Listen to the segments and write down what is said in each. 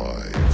alive.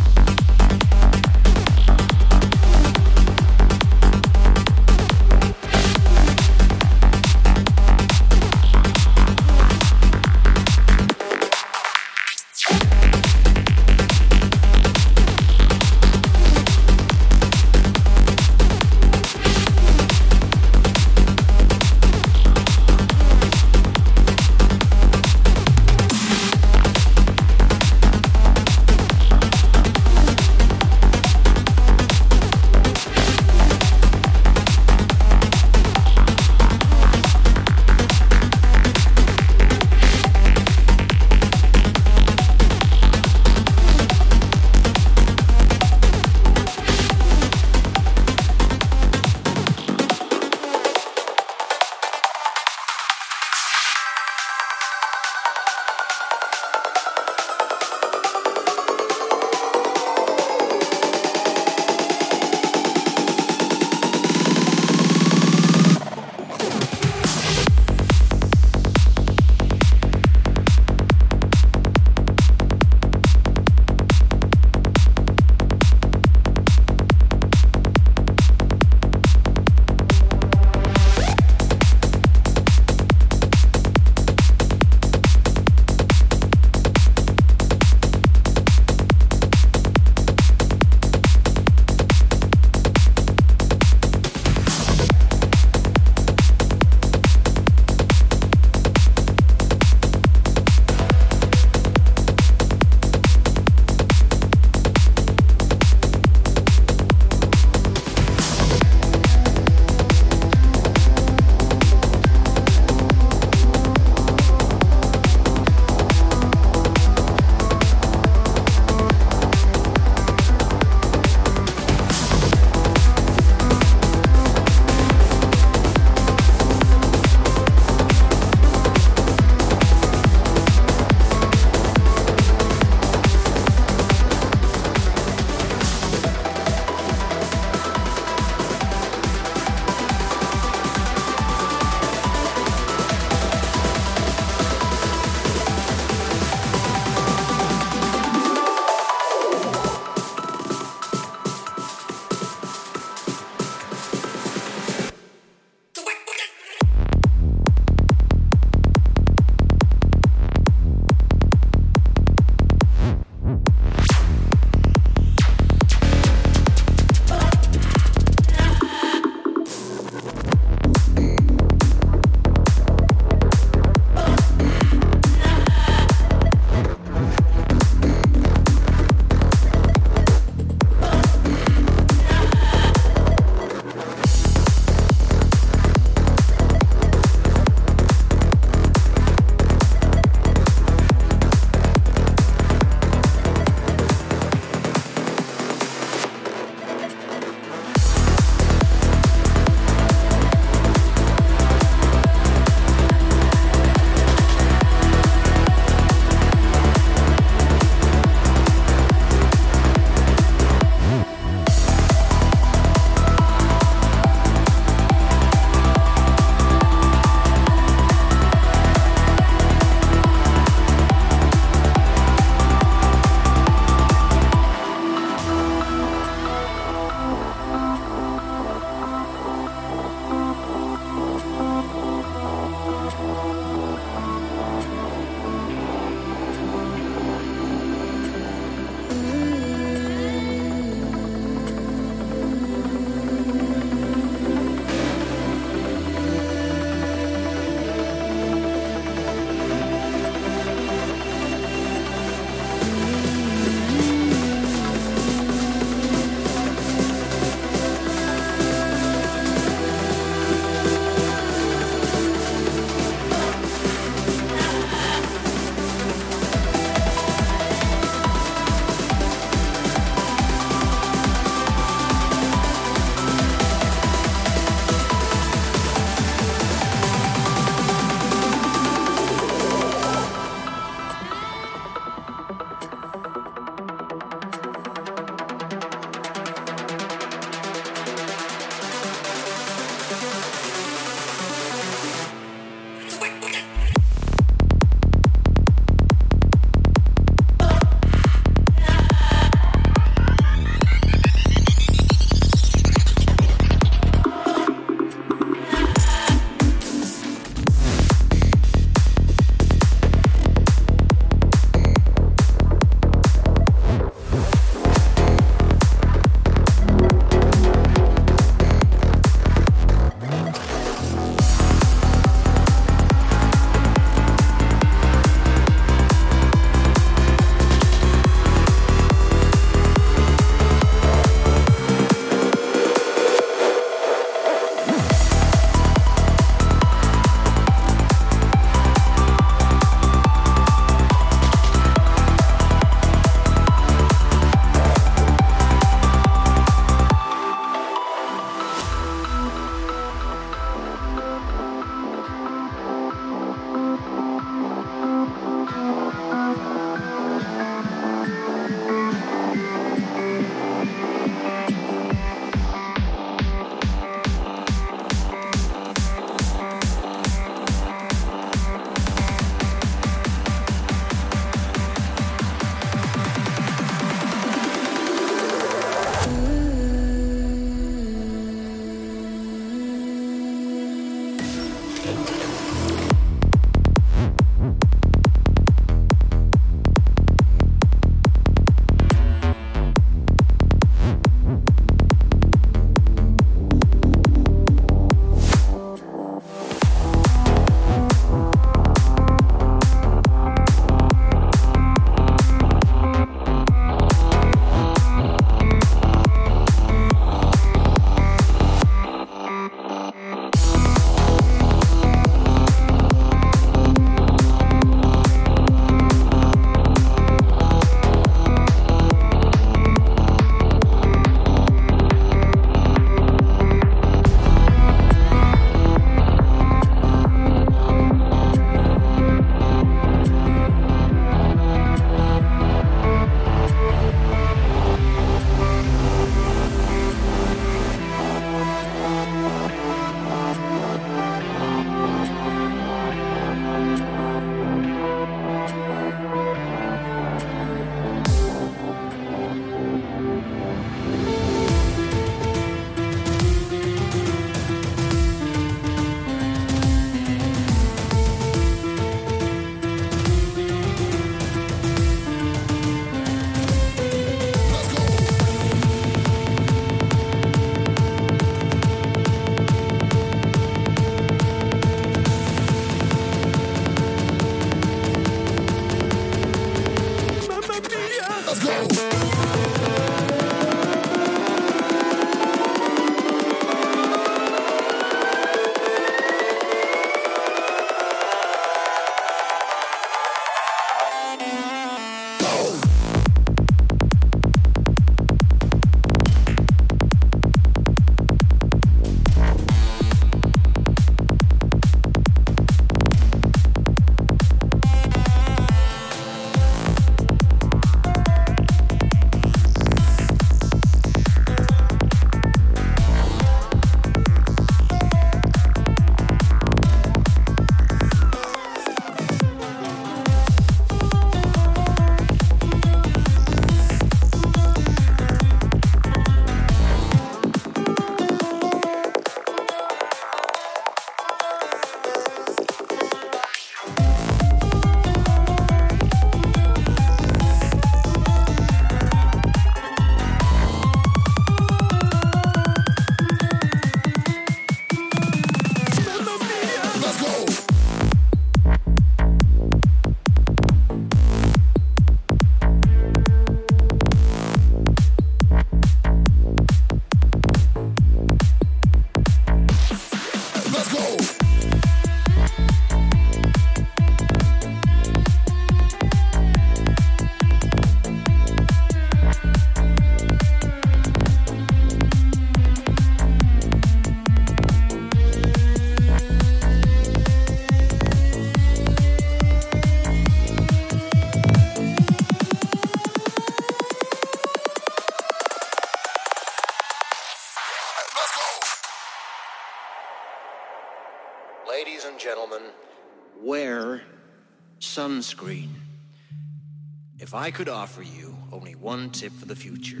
I could offer you only one tip for the future,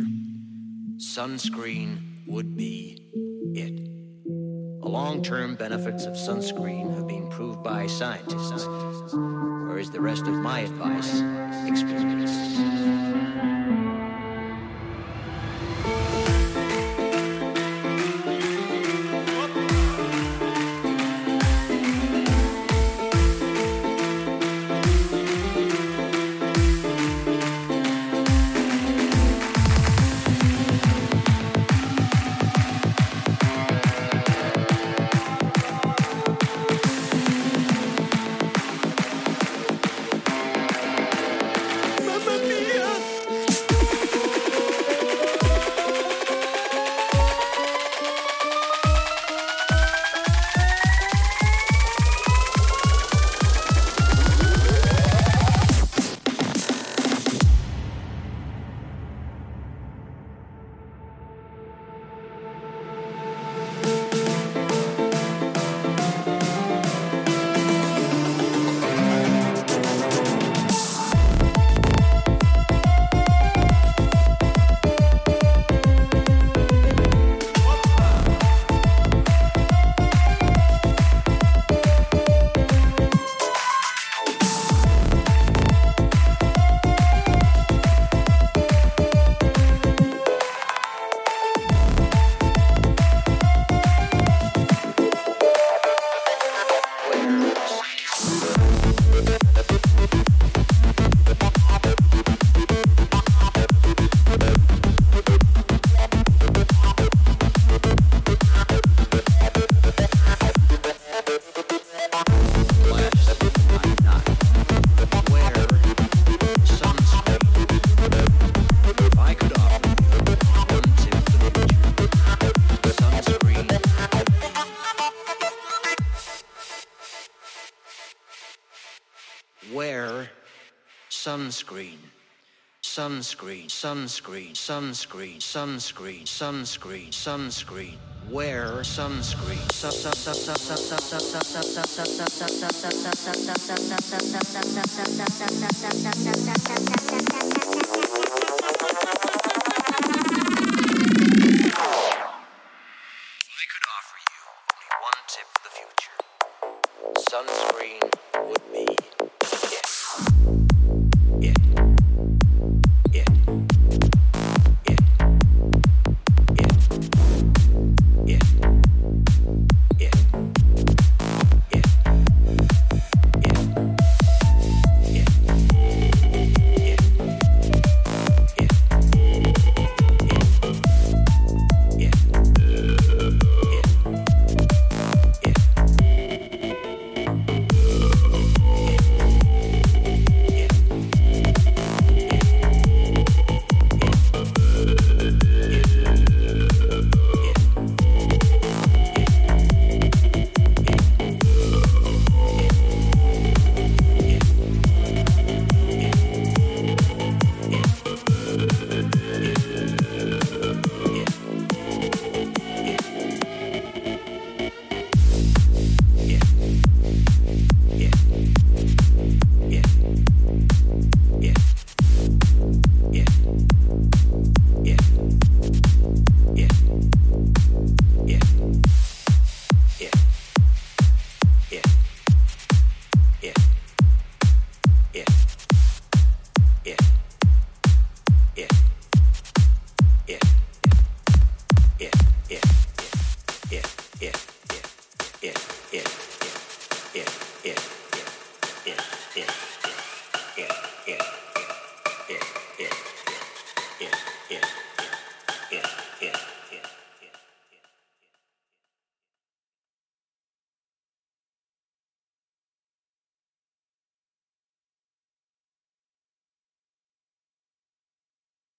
sunscreen would be it. The long term benefits of sunscreen have been proved by scientists, whereas the rest of my advice, experience. Sunscreen, sunscreen, sunscreen, sunscreen, sunscreen, sunscreen, sunscreen. Wear sunscreen.